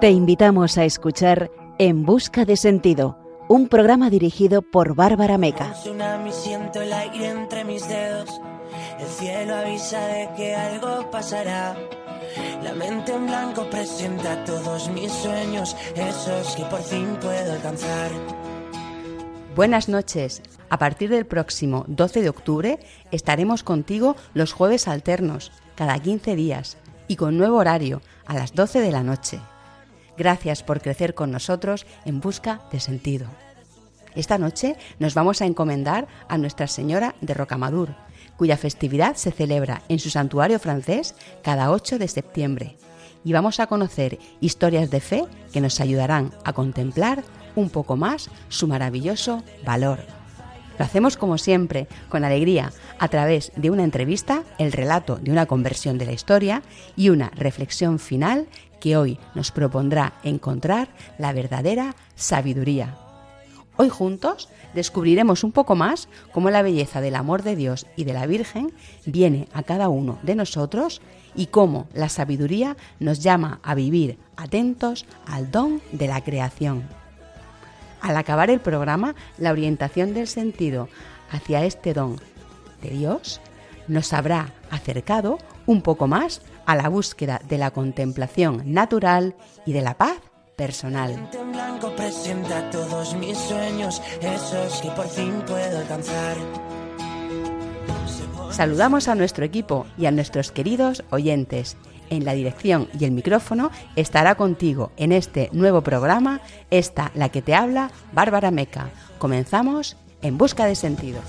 Te invitamos a escuchar En Busca de Sentido, un programa dirigido por Bárbara Meca. siento el aire entre mis dedos. El cielo avisa de que algo pasará. La mente en blanco presenta todos mis sueños, esos que por fin puedo alcanzar. Buenas noches. A partir del próximo 12 de octubre estaremos contigo los jueves alternos, cada 15 días, y con nuevo horario, a las 12 de la noche. Gracias por crecer con nosotros en busca de sentido. Esta noche nos vamos a encomendar a Nuestra Señora de Rocamadur, cuya festividad se celebra en su santuario francés cada 8 de septiembre. Y vamos a conocer historias de fe que nos ayudarán a contemplar un poco más su maravilloso valor. Lo hacemos como siempre, con alegría, a través de una entrevista, el relato de una conversión de la historia y una reflexión final que hoy nos propondrá encontrar la verdadera sabiduría. Hoy juntos descubriremos un poco más cómo la belleza del amor de Dios y de la Virgen viene a cada uno de nosotros y cómo la sabiduría nos llama a vivir atentos al don de la creación. Al acabar el programa, la orientación del sentido hacia este don de Dios nos habrá acercado un poco más a la búsqueda de la contemplación natural y de la paz personal. todos mis sueños, esos que por fin puedo alcanzar. Saludamos a nuestro equipo y a nuestros queridos oyentes en la dirección y el micrófono estará contigo en este nuevo programa, esta la que te habla, Bárbara Meca. Comenzamos en busca de sentido.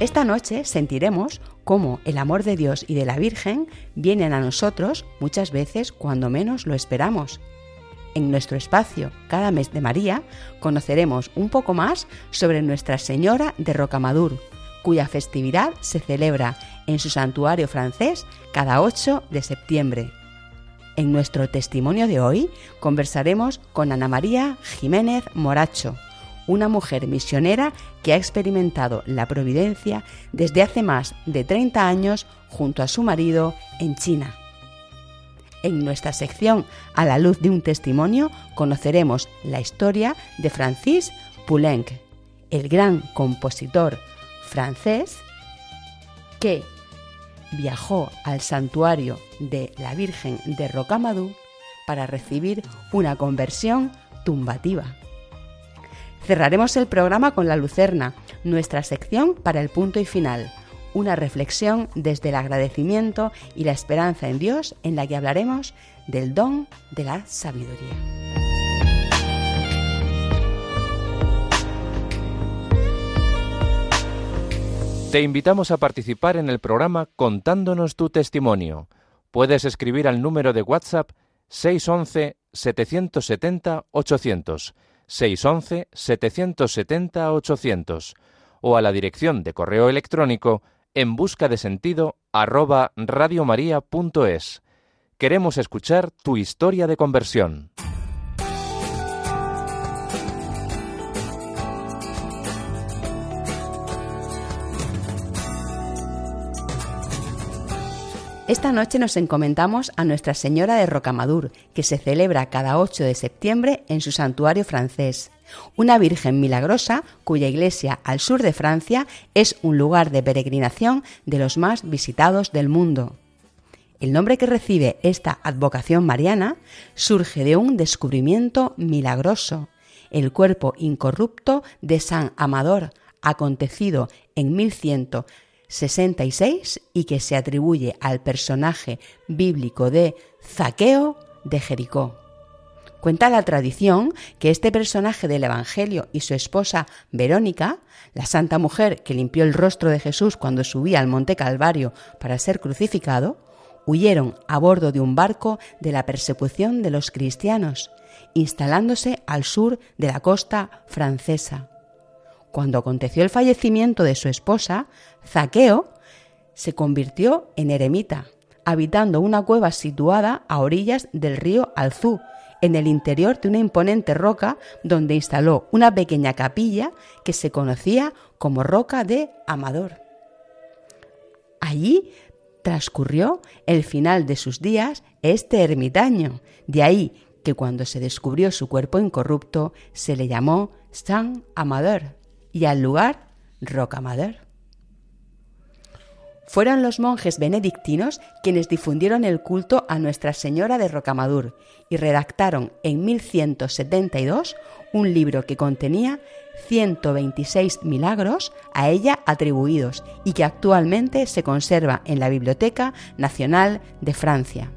Esta noche sentiremos cómo el amor de Dios y de la Virgen vienen a nosotros muchas veces cuando menos lo esperamos. En nuestro espacio Cada mes de María conoceremos un poco más sobre Nuestra Señora de Rocamadur, cuya festividad se celebra en su santuario francés cada 8 de septiembre. En nuestro testimonio de hoy conversaremos con Ana María Jiménez Moracho, una mujer misionera que ha experimentado la providencia desde hace más de 30 años junto a su marido en China. En nuestra sección A la luz de un testimonio conoceremos la historia de Francis Poulenc, el gran compositor francés que viajó al santuario de la Virgen de Rocamadour para recibir una conversión tumbativa. Cerraremos el programa con la Lucerna, nuestra sección para el punto y final, una reflexión desde el agradecimiento y la esperanza en Dios en la que hablaremos del don de la sabiduría. Te invitamos a participar en el programa contándonos tu testimonio. Puedes escribir al número de WhatsApp 611 770 800 611-770-800 o a la dirección de correo electrónico en busca de sentido arroba radiomaria.es. Queremos escuchar tu historia de conversión. Esta noche nos encomendamos a Nuestra Señora de Rocamadur, que se celebra cada 8 de septiembre en su santuario francés. Una Virgen milagrosa cuya iglesia al sur de Francia es un lugar de peregrinación de los más visitados del mundo. El nombre que recibe esta advocación mariana surge de un descubrimiento milagroso, el cuerpo incorrupto de San Amador, acontecido en 1100 66 y que se atribuye al personaje bíblico de Zaqueo de Jericó. Cuenta la tradición que este personaje del Evangelio y su esposa Verónica, la santa mujer que limpió el rostro de Jesús cuando subía al monte Calvario para ser crucificado, huyeron a bordo de un barco de la persecución de los cristianos, instalándose al sur de la costa francesa. Cuando aconteció el fallecimiento de su esposa, Zaqueo se convirtió en eremita, habitando una cueva situada a orillas del río Alzú, en el interior de una imponente roca donde instaló una pequeña capilla que se conocía como Roca de Amador. Allí transcurrió el final de sus días este ermitaño, de ahí que cuando se descubrió su cuerpo incorrupto se le llamó San Amador y al lugar Roca Amador. Fueron los monjes benedictinos quienes difundieron el culto a Nuestra Señora de Rocamadur y redactaron en 1172 un libro que contenía 126 milagros a ella atribuidos y que actualmente se conserva en la Biblioteca Nacional de Francia.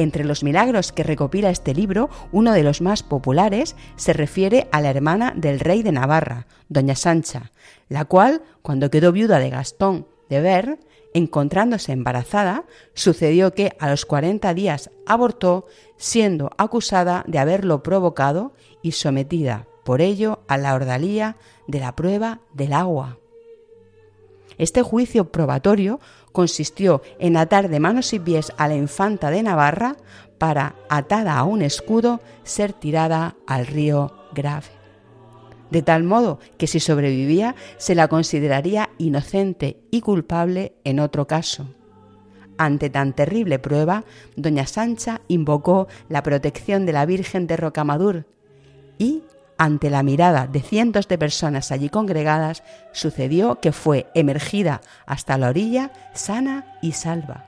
Entre los milagros que recopila este libro, uno de los más populares se refiere a la hermana del rey de Navarra, doña Sancha, la cual, cuando quedó viuda de Gastón de ver, encontrándose embarazada, sucedió que a los 40 días abortó, siendo acusada de haberlo provocado y sometida por ello a la ordalía de la prueba del agua. Este juicio probatorio consistió en atar de manos y pies a la infanta de Navarra para, atada a un escudo, ser tirada al río Grave de tal modo que si sobrevivía se la consideraría inocente y culpable en otro caso. Ante tan terrible prueba, doña Sancha invocó la protección de la Virgen de Rocamadur y, ante la mirada de cientos de personas allí congregadas, sucedió que fue emergida hasta la orilla sana y salva.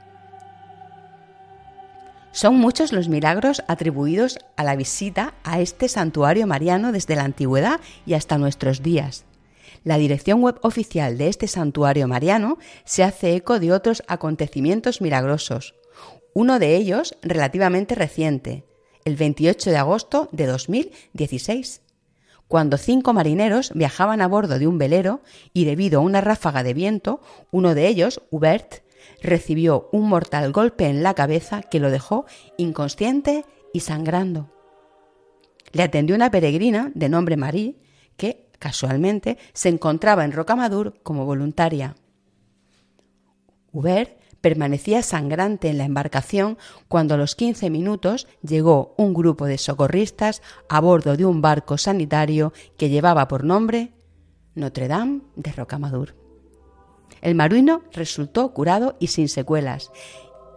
Son muchos los milagros atribuidos a la visita a este santuario mariano desde la antigüedad y hasta nuestros días. La dirección web oficial de este santuario mariano se hace eco de otros acontecimientos milagrosos, uno de ellos relativamente reciente, el 28 de agosto de 2016, cuando cinco marineros viajaban a bordo de un velero y debido a una ráfaga de viento, uno de ellos, Hubert, recibió un mortal golpe en la cabeza que lo dejó inconsciente y sangrando. Le atendió una peregrina de nombre Marie, que, casualmente, se encontraba en Rocamadur como voluntaria. Hubert permanecía sangrante en la embarcación cuando a los 15 minutos llegó un grupo de socorristas a bordo de un barco sanitario que llevaba por nombre Notre Dame de Rocamadur. El maruino resultó curado y sin secuelas,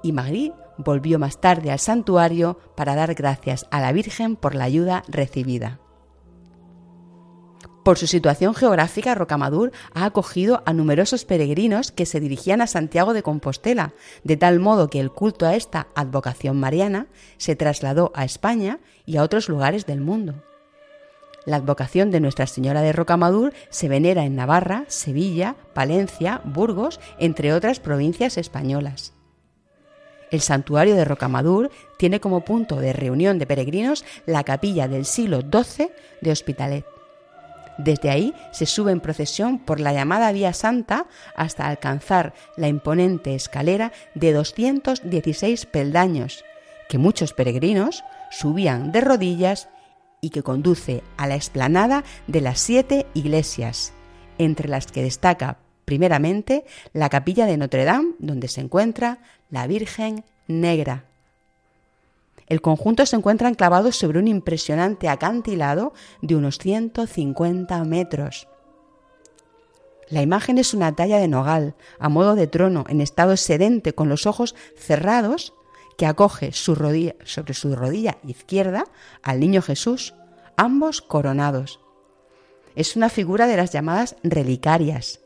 y Magri volvió más tarde al santuario para dar gracias a la Virgen por la ayuda recibida. Por su situación geográfica, Rocamadur ha acogido a numerosos peregrinos que se dirigían a Santiago de Compostela, de tal modo que el culto a esta advocación mariana se trasladó a España y a otros lugares del mundo. La advocación de Nuestra Señora de Rocamadur se venera en Navarra, Sevilla, Palencia, Burgos, entre otras provincias españolas. El santuario de Rocamadur tiene como punto de reunión de peregrinos la capilla del siglo XII de Hospitalet. Desde ahí se sube en procesión por la llamada Vía Santa hasta alcanzar la imponente escalera de 216 peldaños, que muchos peregrinos subían de rodillas y que conduce a la explanada de las siete iglesias, entre las que destaca primeramente la capilla de Notre Dame, donde se encuentra la Virgen Negra. El conjunto se encuentra enclavado sobre un impresionante acantilado de unos 150 metros. La imagen es una talla de nogal, a modo de trono, en estado sedente, con los ojos cerrados que acoge sobre su rodilla izquierda al niño Jesús, ambos coronados. Es una figura de las llamadas relicarias,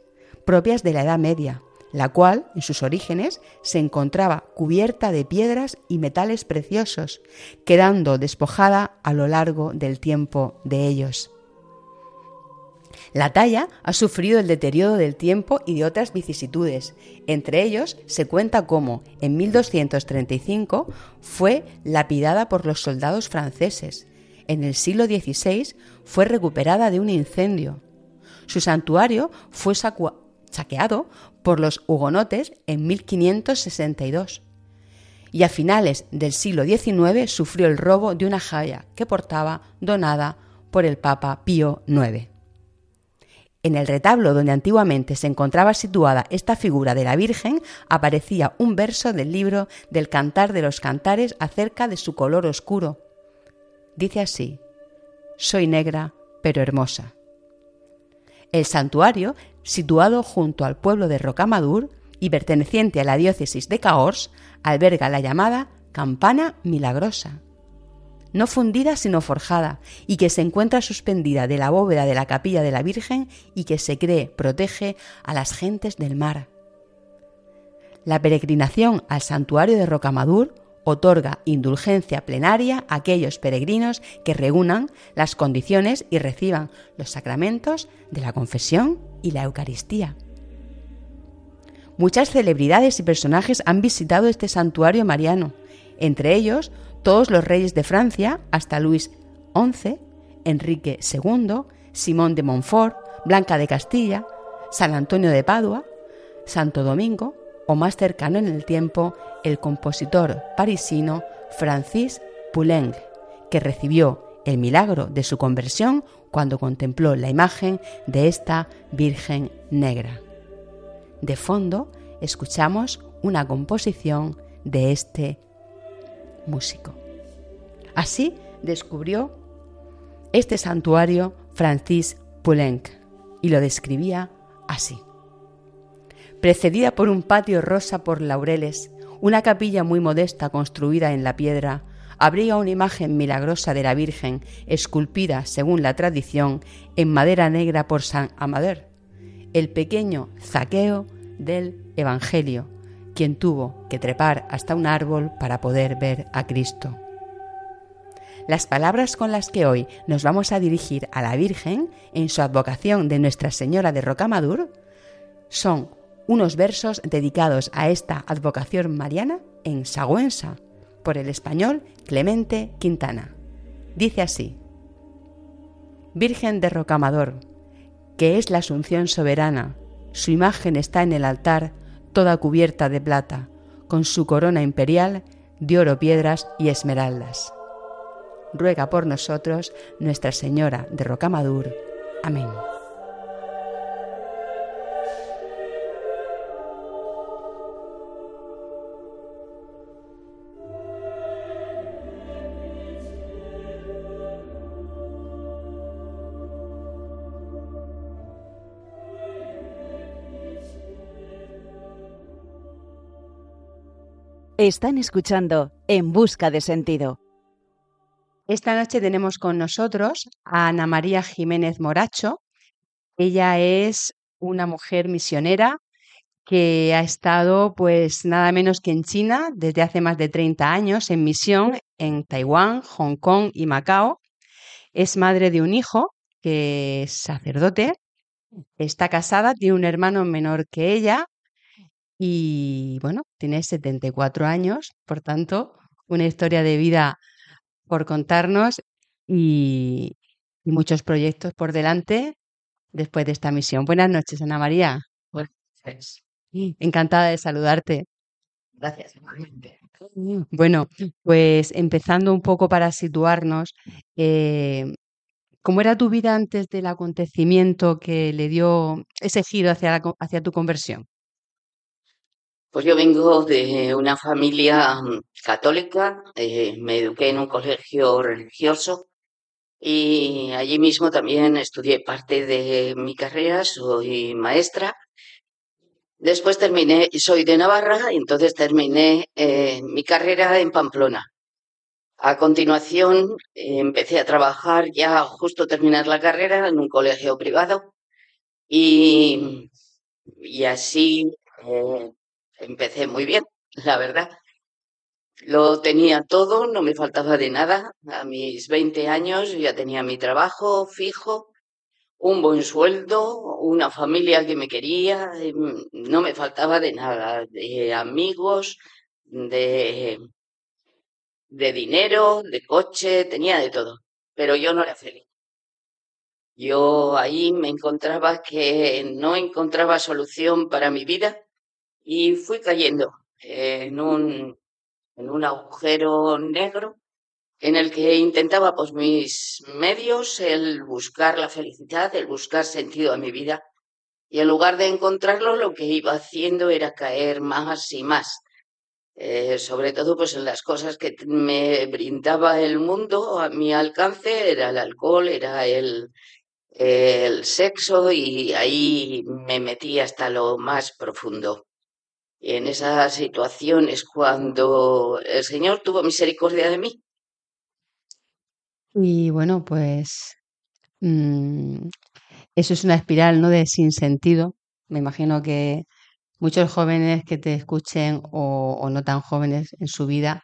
propias de la Edad Media, la cual, en sus orígenes, se encontraba cubierta de piedras y metales preciosos, quedando despojada a lo largo del tiempo de ellos. La talla ha sufrido el deterioro del tiempo y de otras vicisitudes. Entre ellos se cuenta cómo, en 1235, fue lapidada por los soldados franceses. En el siglo XVI fue recuperada de un incendio. Su santuario fue saqueado por los hugonotes en 1562 y a finales del siglo XIX sufrió el robo de una joya que portaba donada por el Papa Pío IX. En el retablo donde antiguamente se encontraba situada esta figura de la Virgen aparecía un verso del libro del Cantar de los Cantares acerca de su color oscuro. Dice así, Soy negra, pero hermosa. El santuario, situado junto al pueblo de Rocamadur y perteneciente a la diócesis de Cahors, alberga la llamada campana milagrosa no fundida sino forjada, y que se encuentra suspendida de la bóveda de la capilla de la Virgen y que se cree protege a las gentes del mar. La peregrinación al santuario de Rocamadur otorga indulgencia plenaria a aquellos peregrinos que reúnan las condiciones y reciban los sacramentos de la confesión y la Eucaristía. Muchas celebridades y personajes han visitado este santuario mariano, entre ellos todos los reyes de Francia hasta Luis XI, Enrique II, Simón de Montfort, Blanca de Castilla, San Antonio de Padua, Santo Domingo o más cercano en el tiempo el compositor parisino Francis Poulenc, que recibió el milagro de su conversión cuando contempló la imagen de esta Virgen Negra. De fondo escuchamos una composición de este músico. Así descubrió este santuario Francis Poulenc y lo describía así. Precedida por un patio rosa por laureles, una capilla muy modesta construida en la piedra, habría una imagen milagrosa de la Virgen, esculpida, según la tradición, en madera negra por San Amador, el pequeño zaqueo del Evangelio, quien tuvo que trepar hasta un árbol para poder ver a Cristo. Las palabras con las que hoy nos vamos a dirigir a la Virgen en su advocación de Nuestra Señora de Rocamadur son unos versos dedicados a esta advocación mariana en Sagüensa por el español Clemente Quintana. Dice así, Virgen de Rocamador, que es la Asunción soberana, su imagen está en el altar toda cubierta de plata, con su corona imperial de oro, piedras y esmeraldas. Ruega por nosotros Nuestra Señora de Rocamadur. Amén. Están escuchando En Busca de Sentido. Esta noche tenemos con nosotros a Ana María Jiménez Moracho. Ella es una mujer misionera que ha estado pues nada menos que en China desde hace más de 30 años en misión en Taiwán, Hong Kong y Macao. Es madre de un hijo que es sacerdote, está casada, tiene un hermano menor que ella y bueno, tiene 74 años, por tanto, una historia de vida por contarnos y, muchos proyectos por delante después de esta misión. Buenas noches, Ana María. Buenas noches. Encantada de saludarte. Gracias, igualmente. Bueno, pues empezando un poco para situarnos, eh, ¿cómo era tu vida antes del acontecimiento que le dio ese giro hacia, hacia tu conversión? Pues yo vengo de una familia mm, católica, eh, me eduqué en un colegio religioso y allí mismo también estudié parte de mi carrera, soy maestra. Después terminé, soy de Navarra, entonces terminé eh, mi carrera en Pamplona. A continuación empecé a trabajar ya justo terminar la carrera en un colegio privado y, y así eh, empecé muy bien, la verdad. Lo tenía todo, no me faltaba de nada. A mis 20 años ya tenía mi trabajo fijo, un buen sueldo, una familia que me quería, em, no me faltaba de nada, de amigos, de, de dinero, de coche, tenía de todo, pero yo no era feliz. Yo ahí me encontraba que no encontraba solución para mi vida y fui cayendo en un, en un agujero negro en el que intentaba pues mis medios el buscar la felicidad, el buscar sentido a mi vida y en lugar de encontrarlo lo que iba haciendo era caer más y más. Eh, sobre todo pues en las cosas que me brindaba el mundo a mi alcance, era el alcohol, era el, el sexo y ahí me metí hasta lo más profundo. En esas situaciones cuando el Señor tuvo misericordia de mí y bueno, pues mm, eso es una espiral, ¿no? De sinsentido. Me imagino que muchos jóvenes que te escuchen o, no tan jóvenes en su vida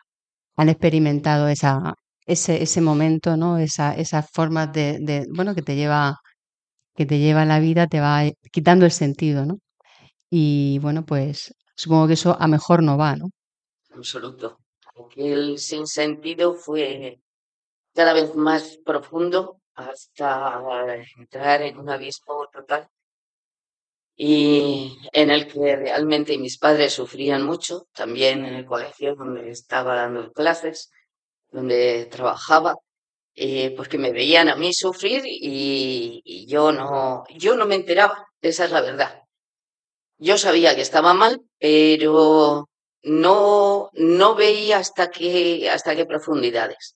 han experimentado esa, ese, ese momento, ¿no? Esa, esas formas de, de, bueno, que te lleva, que te lleva la vida, te va quitando el sentido, ¿no? Y bueno, pues supongo que eso a mejor no va, ¿no? Absoluto. Aquel sinsentido fue cada vez más profundo hasta entrar en un abismo total y en el que realmente mis padres sufrían mucho, también en el colegio donde estaba dando clases, donde trabajaba, eh, porque me veían a mí sufrir y, y, yo no, yo no me enteraba, esa es la verdad. Yo sabía que estaba mal, pero no, no veía hasta qué, hasta qué profundidades.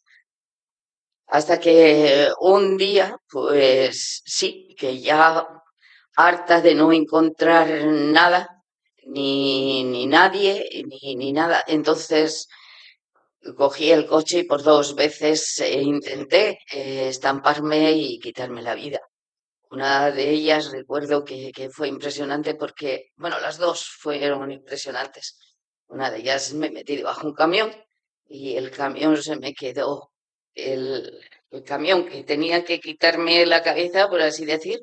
Hasta que un día, pues sí, que ya harta de no encontrar nada, ni, ni nadie, ni, ni nada, entonces cogí el coche y por dos veces eh, intenté eh, estamparme y quitarme la vida. Una de ellas recuerdo que, fue impresionante porque, bueno, las dos fueron impresionantes. Una de ellas me metí debajo de un camión y el camión se me quedó el, camión que tenía que quitarme la cabeza, por así decir,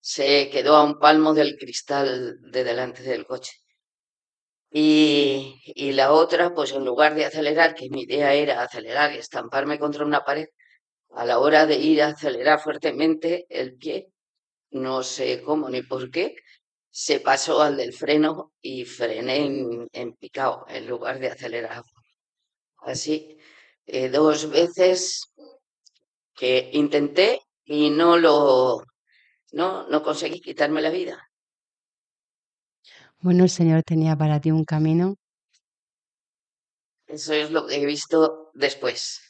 se quedó a un palmo del cristal de delante del coche. Y, y, la otra, pues en lugar de acelerar, que mi idea era acelerar y estamparme contra una pared, a la hora de ir a acelerar fuertemente el pie, no sé cómo ni por qué, se pasó al del freno y frené en, en picado en lugar de acelerar. Así eh, dos veces que intenté y no lo, no, no conseguí quitarme la vida. Bueno, el Señor tenía para ti un camino. Eso es lo que he visto después.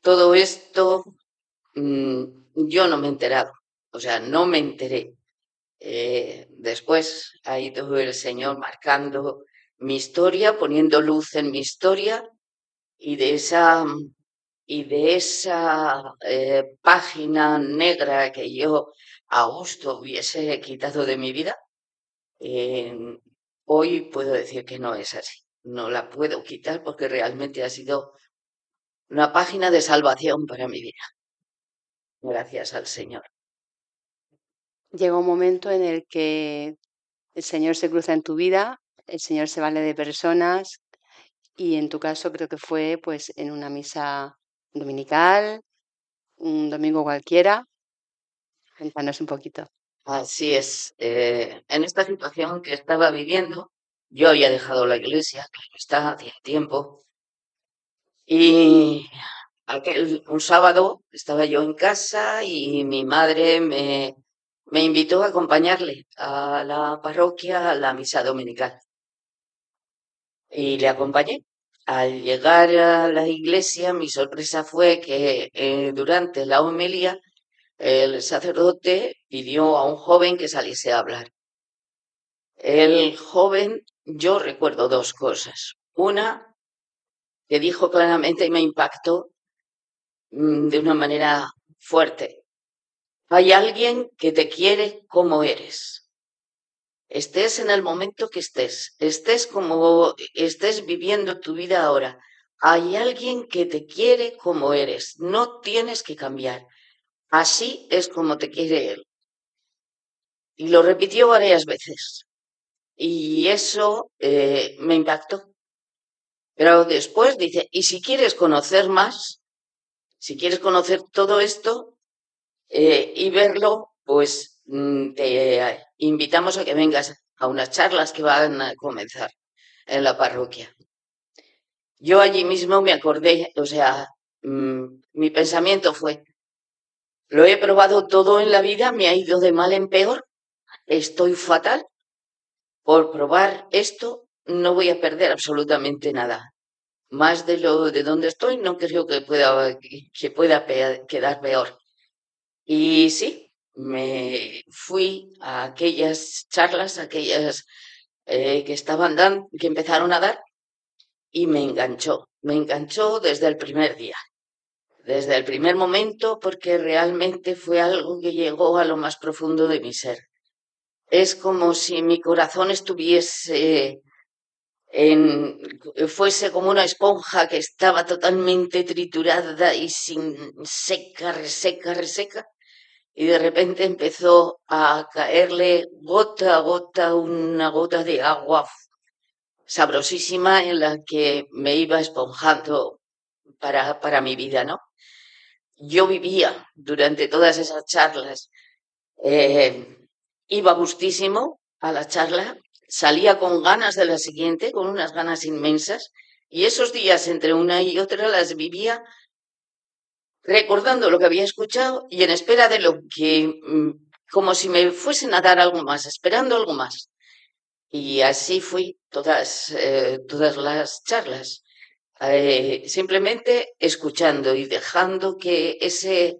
Todo esto mmm, yo no me he enterado, o sea, no me enteré. Eh, después ha ido el Señor marcando mi historia, poniendo luz en mi historia y de esa, y de esa eh, página negra que yo a gusto hubiese quitado de mi vida, hoy puedo decir que no es así. No la puedo quitar porque realmente ha sido una página de salvación para mi vida. Gracias al Señor. Llega un momento en el que el Señor se cruza en tu vida, el Señor se vale de personas, y en tu caso creo que fue pues en una misa dominical, un domingo cualquiera. Cuéntanos un poquito. Así es. Eh, en esta situación que estaba viviendo, yo había dejado la iglesia, claro está, hacía tiempo, y aquel, un sábado estaba yo en casa y mi madre me, me invitó a acompañarle a la parroquia a la misa dominical y le acompañé. Al llegar a la iglesia, mi sorpresa fue que eh, durante la homilía el sacerdote pidió a un joven que saliese a hablar. El joven, yo recuerdo dos cosas. Una, que dijo claramente y me impactó mm, de una manera fuerte. Hay alguien que te quiere como eres estés en el momento que estés, estés como estés viviendo tu vida ahora, hay alguien que te quiere como eres, no tienes que cambiar. Así es como te quiere Él. Y lo repitió varias veces. Y eso eh, me impactó. Pero después dice, y si quieres conocer más, si quieres conocer todo esto eh, y verlo, pues mm, te invitamos a que vengas a unas charlas que van a comenzar en la parroquia. Yo allí mismo me acordé, o sea, mm, mi pensamiento fue, lo he probado todo en la vida, me ha ido de mal en peor, estoy fatal, por probar esto no voy a perder absolutamente nada. Más de lo de donde estoy no creo que pueda, que pueda quedar peor. Y sí, me fui a aquellas charlas, aquellas eh, que estaban dando, que empezaron a dar, y me enganchó, me enganchó desde el primer día desde el primer momento porque realmente fue algo que llegó a lo más profundo de mi ser. Es como si mi corazón estuviese en, fuese como una esponja que estaba totalmente triturada y sin seca, reseca, reseca, y de repente empezó a caerle gota a gota una gota de agua sabrosísima en la que me iba esponjando para, para mi vida, ¿no? yo vivía durante todas esas charlas. Eh, iba gustísimo a la charla, salía con ganas de la siguiente, con unas ganas inmensas, y esos días entre una y otra las vivía recordando lo que había escuchado y en espera de lo que, mm, como si me fuesen a dar algo más, esperando algo más. Y así fui todas, eh, todas las charlas. Eh, simplemente escuchando y dejando que ese,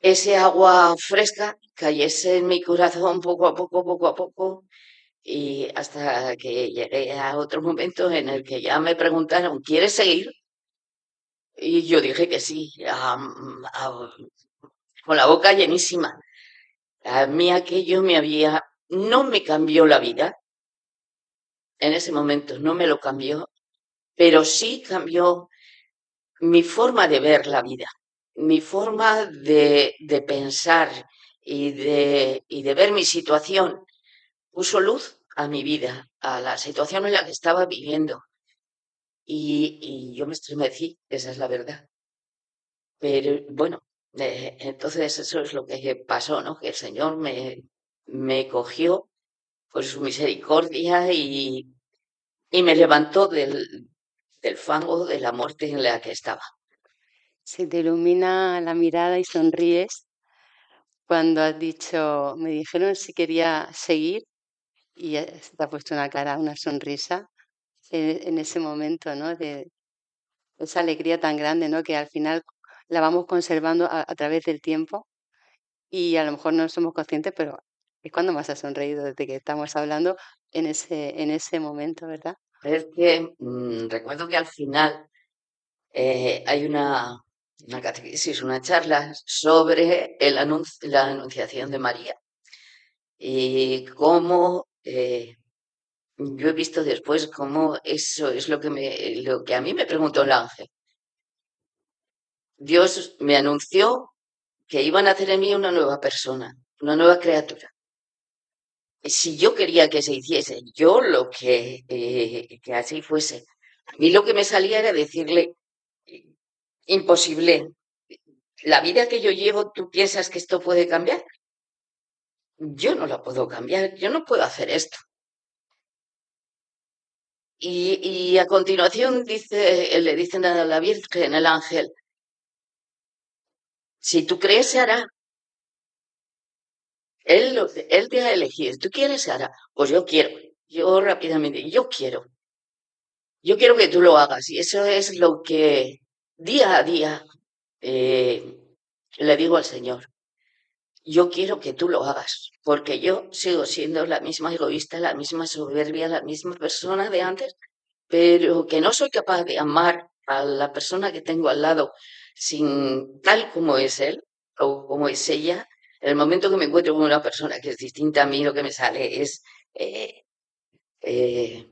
ese agua fresca cayese en mi corazón poco a poco, poco a poco, y hasta que llegué a otro momento en el que ya me preguntaron, ¿quieres seguir? Y yo dije que sí, con la boca llenísima. A mí aquello me había, no me cambió la vida. En ese momento no me lo cambió, pero sí cambió mi forma de ver la vida, mi forma de, pensar y de, y de ver mi situación. Puso luz a mi vida, a la situación en la que estaba viviendo. Y, yo me estremecí, esa es la verdad. Pero bueno, eh, entonces eso es lo que pasó, ¿no? Que el Señor me, me cogió por su misericordia y, y me levantó del, del fango de la muerte en la que estaba. Se te ilumina la mirada y sonríes cuando has dicho, me dijeron si quería seguir y te ha puesto una cara, una sonrisa en, ese momento, ¿no? De esa alegría tan grande, ¿no? Que al final la vamos conservando a, través del tiempo y a lo mejor no somos conscientes, pero es cuando más has sonreído desde que estamos hablando en ese, en ese momento, ¿verdad? es que mm, recuerdo que al final eh, hay una, una catequesis, una charla sobre el la anunciación de María y cómo eh, yo he visto después cómo eso es lo que, me, lo que a mí me preguntó el ángel. Dios me anunció que iban a hacer en mí una nueva persona, una nueva criatura si yo quería que se hiciese, yo lo que, eh, que así fuese. A mí lo que me salía era decirle, imposible, la vida que yo llevo, ¿tú piensas que esto puede cambiar? Yo no la puedo cambiar, yo no puedo hacer esto. Y, a continuación dice, le dicen a la Virgen, el ángel, si tú crees, se hará. Él, él te ha elegido. ¿Tú quieres, Sara? Pues yo quiero. Yo rápidamente, yo quiero. Yo quiero que tú lo hagas. Y eso es lo que día a día eh, le digo al Señor. Yo quiero que tú lo hagas, porque yo sigo siendo la misma egoísta, la misma soberbia, la misma persona de antes, pero que no soy capaz de amar a la persona que tengo al lado sin tal como es él o como es ella, en el momento que me encuentro con una persona que es distinta a mí, lo que me sale es eh, eh,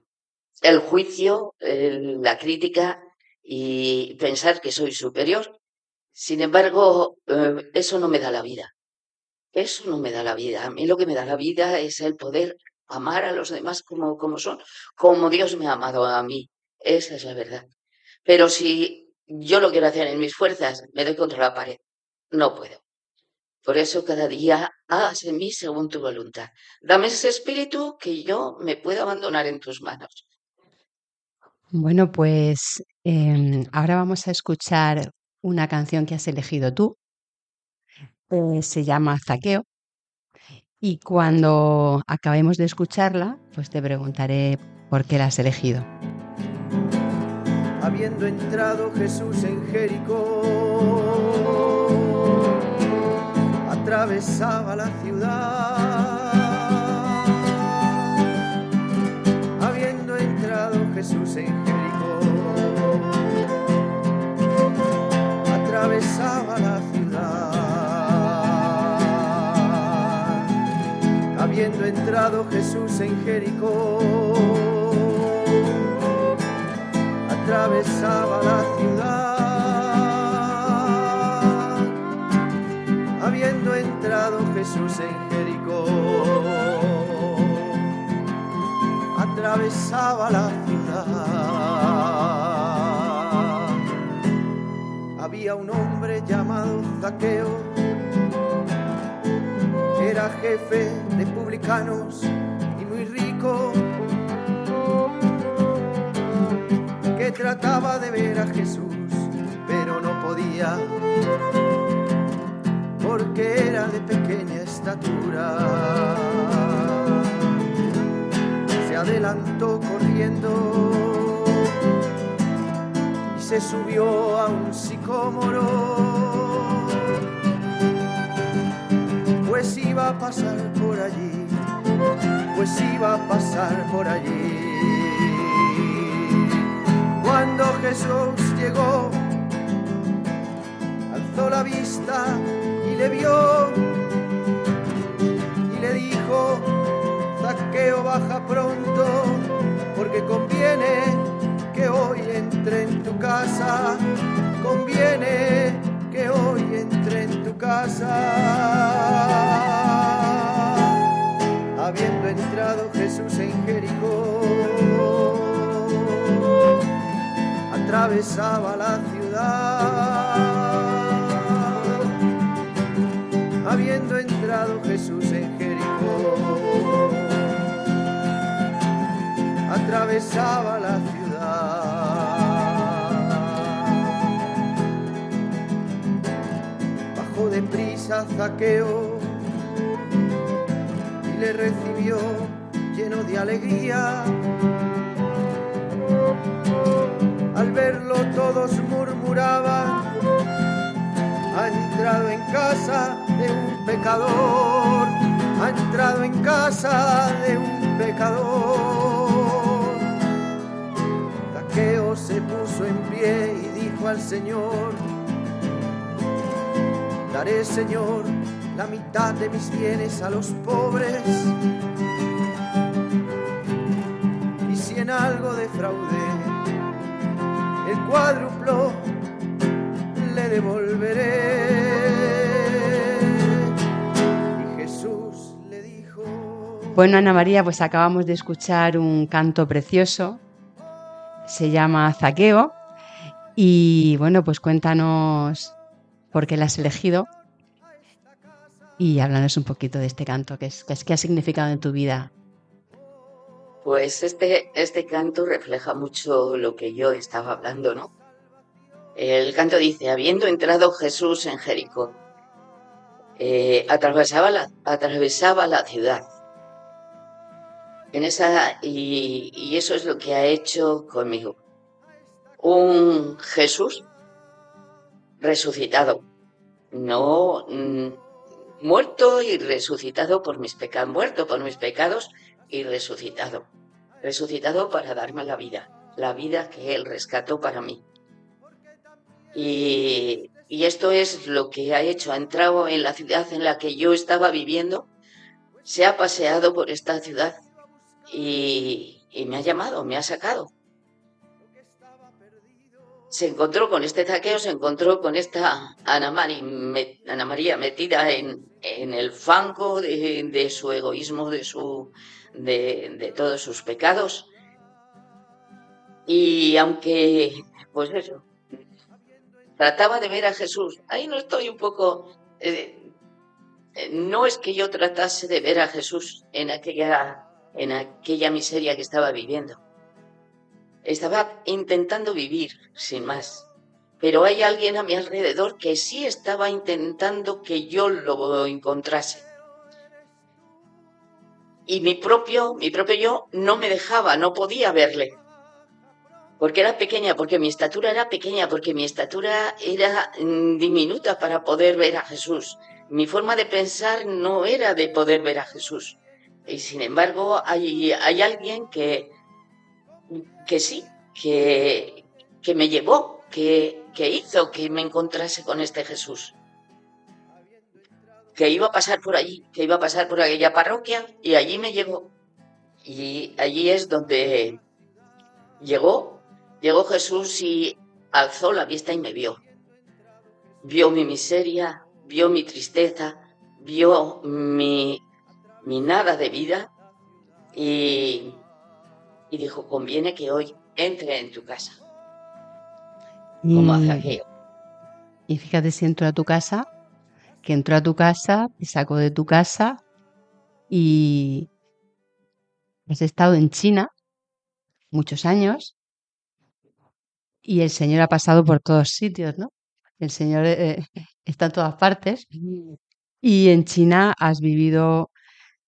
el juicio, la crítica y pensar que soy superior. Sin embargo, eh, eso no me da la vida. Eso no me da la vida. A mí lo que me da la vida es el poder amar a los demás como, como son, como Dios me ha amado a mí. Esa es la verdad. Pero si yo lo quiero hacer en mis fuerzas, me doy contra la pared. No puedo. Por eso cada día haz en mí según tu voluntad. Dame ese espíritu que yo me pueda abandonar en tus manos. Bueno, pues em, ahora vamos a escuchar una canción que has elegido tú. Eh, se llama Zaqueo. Y cuando acabemos de escucharla, pues te preguntaré por qué la has elegido. Habiendo entrado Jesús en Jericó, atravesaba la ciudad. Habiendo entrado Jesús en Jericó, Habiendo entrado Jesús en Jericó, atravesaba la ciudad. Habiendo entrado Jesús en Jericó, atravesaba la ciudad. Había un hombre llamado Zaqueo, era jefe y muy rico que trataba de ver a Jesús, pero no podía, porque era de pequeña estatura. Se adelantó corriendo y se subió a un sicómoro, pues iba a pasar por allí, pues iba a pasar por allí. Cuando Jesús llegó, alzó la vista y le vio y le dijo, Zaqueo baja pronto, porque conviene que hoy entre en tu casa, conviene que hoy entre en tu casa. Habiendo entrado Jesús en Jericó, atravesaba la ciudad. Habiendo entrado Jesús en Jericó, atravesaba la ciudad. Bajó deprisa Zaqueo le recibió lleno de alegría. Al verlo todos murmuraban, ha entrado en casa de un pecador, ha entrado en casa de un pecador. Zaqueo se puso en pie y dijo al Señor, daré Señor mitad mis bienes a los pobres. Y si en algo defraudé, el cuádruplo le devolveré. Y Jesús le dijo. Bueno, Ana María, pues acabamos de escuchar un canto precioso. Se llama Zaqueo. Y bueno, pues cuéntanos por qué la has elegido y háblanos un poquito de este canto, que es, que ha significado en tu vida. Pues este, este canto refleja mucho lo que yo estaba hablando, ¿no? El canto dice, habiendo entrado Jesús en Jericó, eh, atravesaba, la, atravesaba la ciudad. En esa, y, y eso es lo que ha hecho conmigo. Un Jesús resucitado, no mm, muerto y resucitado por mis pecados, muerto por mis pecados y resucitado. Resucitado para darme la vida, la vida que Él rescató para mí. Y, esto es lo que ha hecho. Ha entrado en la ciudad en la que yo estaba viviendo, se ha paseado por esta ciudad y me ha llamado, me ha sacado. Se encontró con este zaqueo, se encontró con esta Ana, María metida en, el fango de, su egoísmo, de, su, de, todos sus pecados. Y aunque, pues eso, trataba de ver a Jesús, ahí no estoy un poco... Eh, no es que yo tratase de ver a Jesús en aquella, en aquella miseria que estaba viviendo estaba intentando vivir, sin más. Pero hay alguien a mi alrededor que sí estaba intentando que yo lo encontrase. Y mi propio, mi propio yo no me dejaba, no podía verle. Porque era pequeña, porque mi estatura era pequeña, porque mi estatura era mm, diminuta para poder ver a Jesús. Mi forma de pensar no era de poder ver a Jesús. Y sin embargo, hay, hay alguien que, que sí, que, que me llevó, que, que hizo que me encontrase con este Jesús. Que iba a pasar por allí, que iba a pasar por aquella parroquia y allí me llevó. Y allí es donde llegó, llegó Jesús y alzó la vista y me vio. Vio mi miseria, vio mi tristeza, vio mi, mi nada de vida y, y dijo, conviene que hoy entre en tu casa. Como hace Y fíjate si entró a tu casa, que entró a tu casa, te sacó de tu casa y has estado en China muchos años y el Señor ha pasado por todos sitios, ¿no? El Señor eh, está en todas partes y en China has vivido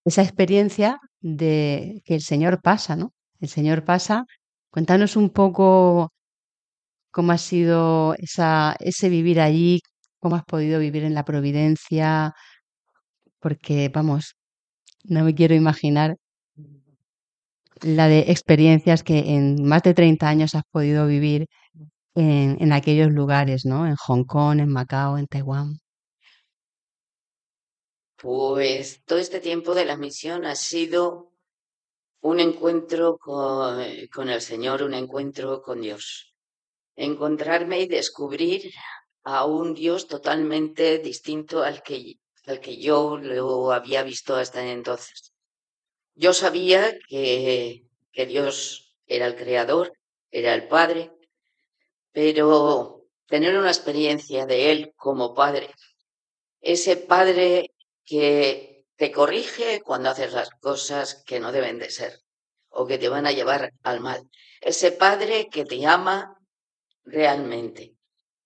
esa experiencia de que el Señor pasa, ¿no? El Señor pasa. Cuéntanos un poco cómo ha sido ese vivir allí, cómo has podido vivir en la Providencia, porque, vamos, no me quiero imaginar la de experiencias que en más de 30 años has podido vivir en, en aquellos lugares, ¿no? En Hong Kong, en Macao, en Taiwán. Pues todo este tiempo de la misión ha sido un encuentro con, el Señor, un encuentro con Dios. Encontrarme y descubrir a un Dios totalmente distinto al que, al que yo lo había visto hasta entonces. Yo sabía que, que Dios era el creador, era el Padre, pero tener una experiencia de Él como Padre, ese Padre que te corrige cuando haces las cosas que no deben de ser o que te van a llevar al mal. Ese padre que te ama realmente,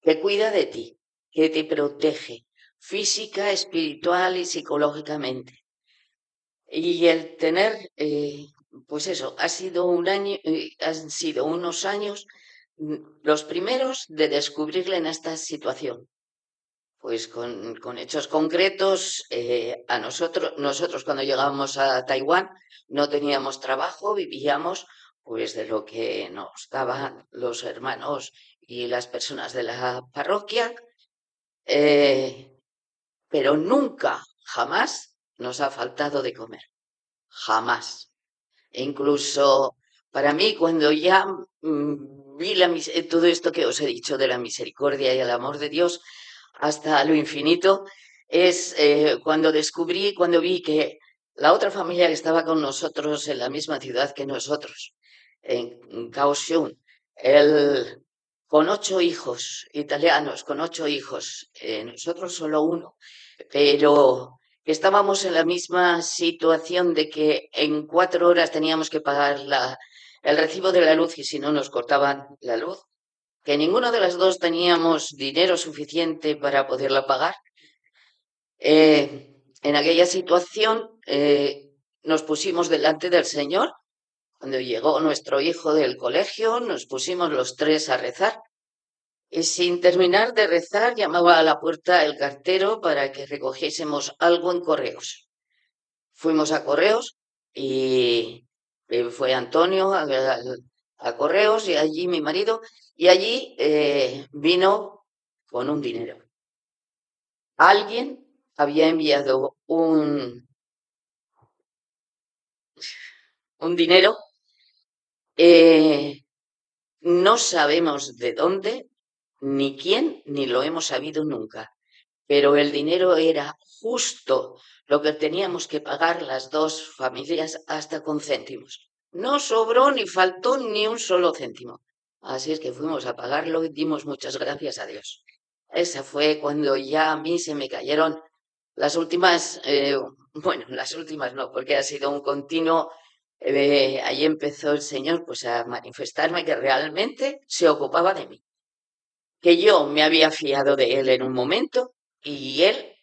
que cuida de ti, que te protege física, espiritual y psicológicamente. Y el tener, eh, pues eso, ha sido un año, eh, han sido unos años mm, los primeros de descubrirle en esta situación pues con, con hechos concretos, eh, a nosotros, nosotros cuando llegábamos a Taiwán no teníamos trabajo, vivíamos pues de lo que nos daban los hermanos y las personas de la parroquia, eh, pero nunca, jamás nos ha faltado de comer, jamás. E incluso para mí, cuando ya mm, vi la, todo esto que os he dicho de la misericordia y el amor de Dios, hasta lo infinito, es eh, cuando descubrí, cuando vi que la otra familia que estaba con nosotros en la misma ciudad que nosotros, en Kaohsiung, él con ocho hijos italianos, con ocho hijos, eh, nosotros solo uno, pero estábamos en la misma situación de que en cuatro horas teníamos que pagar la, el recibo de la luz y si no nos cortaban la luz que ninguno de las dos teníamos dinero suficiente para poderla pagar. Eh, en aquella situación eh, nos pusimos delante del Señor. Cuando llegó nuestro hijo del colegio, nos pusimos los tres a rezar. Y sin terminar de rezar, llamaba a la puerta el cartero para que recogiésemos algo en correos. Fuimos a correos y fue Antonio a, a correos y allí mi marido y allí eh, vino con un dinero. Alguien había enviado un, un dinero, eh, no sabemos de dónde, ni quién ni lo hemos sabido nunca. Pero el dinero era justo lo que teníamos que pagar las dos familias hasta con céntimos. No sobró ni faltó ni un solo céntimo. Así es que fuimos a pagarlo y dimos muchas gracias a Dios. Esa fue cuando ya a mí se me cayeron las últimas, eh, bueno, las últimas no, porque ha sido un continuo, eh, ahí empezó el Señor pues a manifestarme que realmente se ocupaba de mí, que yo me había fiado de Él en un momento y Él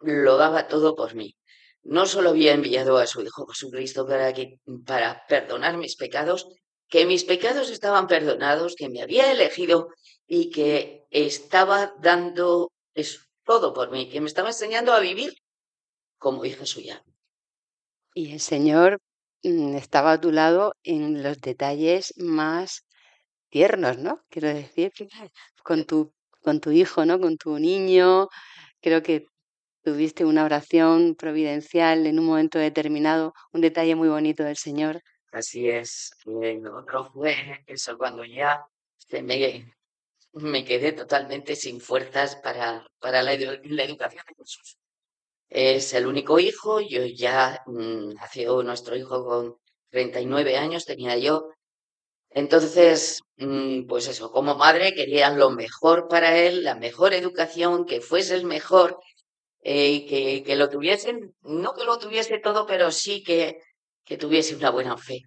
lo daba todo por mí. No solo había enviado a su Hijo Jesucristo para, que, para perdonar mis pecados, que mis pecados estaban perdonados, que me había elegido y que estaba dando eso, todo por mí, que me estaba enseñando a vivir como hija suya. Y el Señor mm, estaba a tu lado en los detalles más tiernos, ¿no? Quiero decir, con tu, con tu hijo, ¿no? Con tu niño. Creo que tuviste una oración providencial en un momento determinado, un detalle muy bonito del Señor. Así es. otro fue eso cuando ya se me, me quedé totalmente sin fuerzas para, para la, educación de Jesús. Es el único hijo, yo ya mm, nació nuestro hijo con 39 años, tenía yo. Entonces, mm, pues eso, como madre quería lo mejor para él, la mejor educación, que fuese el mejor, eh, que, que, lo tuviesen, no que lo tuviese todo, pero sí que, que tuviese una buena fe.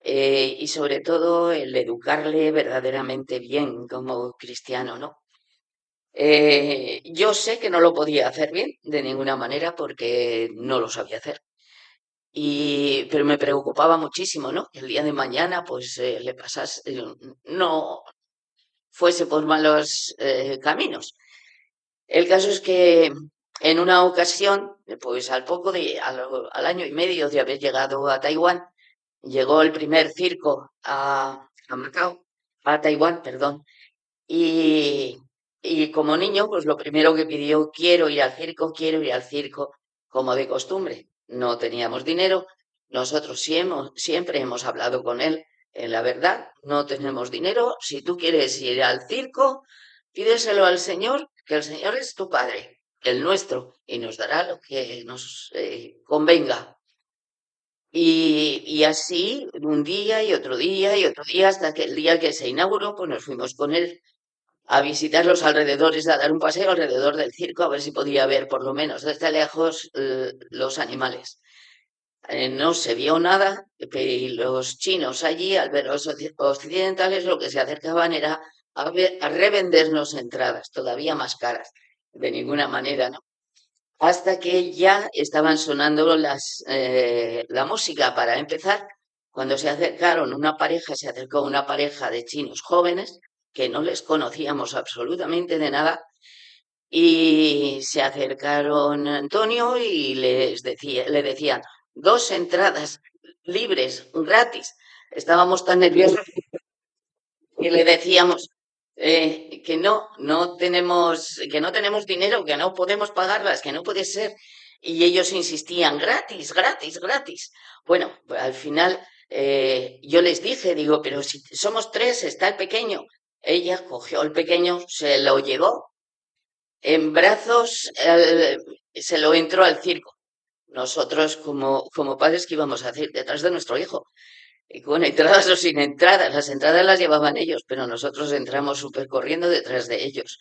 Eh, y sobre todo el educarle verdaderamente bien como cristiano, ¿no? Eh, yo sé que no lo podía hacer bien de ninguna manera porque no lo sabía hacer. Y, pero me preocupaba muchísimo, ¿no? Que el día de mañana, pues, le pasase, no fuese por malos caminos. El caso es que en una ocasión, pues al poco de, al, año y medio de haber llegado a Taiwán, llegó el primer circo a, Macao, a Taiwán, perdón, y como niño, pues lo primero que pidió, quiero ir al circo, quiero ir al circo, como de costumbre. No teníamos dinero, nosotros siempre hemos hablado con él en la verdad, no tenemos dinero, si tú quieres ir al circo, pídeselo al Señor, que el Señor es tu Padre el nuestro, y nos dará lo que nos eh, convenga. Y, así, un día y otro día y otro día, hasta que el día que se inauguró, pues nos fuimos con él a visitar los alrededores, a dar un paseo alrededor del circo, a ver si podía ver por lo menos desde lejos los animales. Eh, no se vio nada, y los chinos allí, al ver los occidentales, lo que se acercaban era a revendernos entradas todavía más caras de ninguna manera, ¿no? Hasta que ya estaban sonando las, eh, la música para empezar, cuando se acercaron una pareja, se acercó una pareja de chinos jóvenes que no les conocíamos absolutamente de nada y se acercaron a Antonio y les decía, le decían dos entradas libres, gratis. Estábamos tan nerviosos que le decíamos, eh, que no, no tenemos, que no tenemos dinero, que no podemos pagarlas, que no puede ser. Y ellos insistían, gratis, gratis, gratis. Bueno, al final eh, yo les dije, digo, pero si somos tres, está el pequeño. Ella cogió el pequeño, se lo llevó en brazos, se lo entró al circo. Nosotros, como, como padres, ¿qué íbamos a hacer detrás de nuestro hijo? Con entradas o sin entradas. Las entradas las llevaban ellos, pero nosotros entramos súper corriendo detrás de ellos.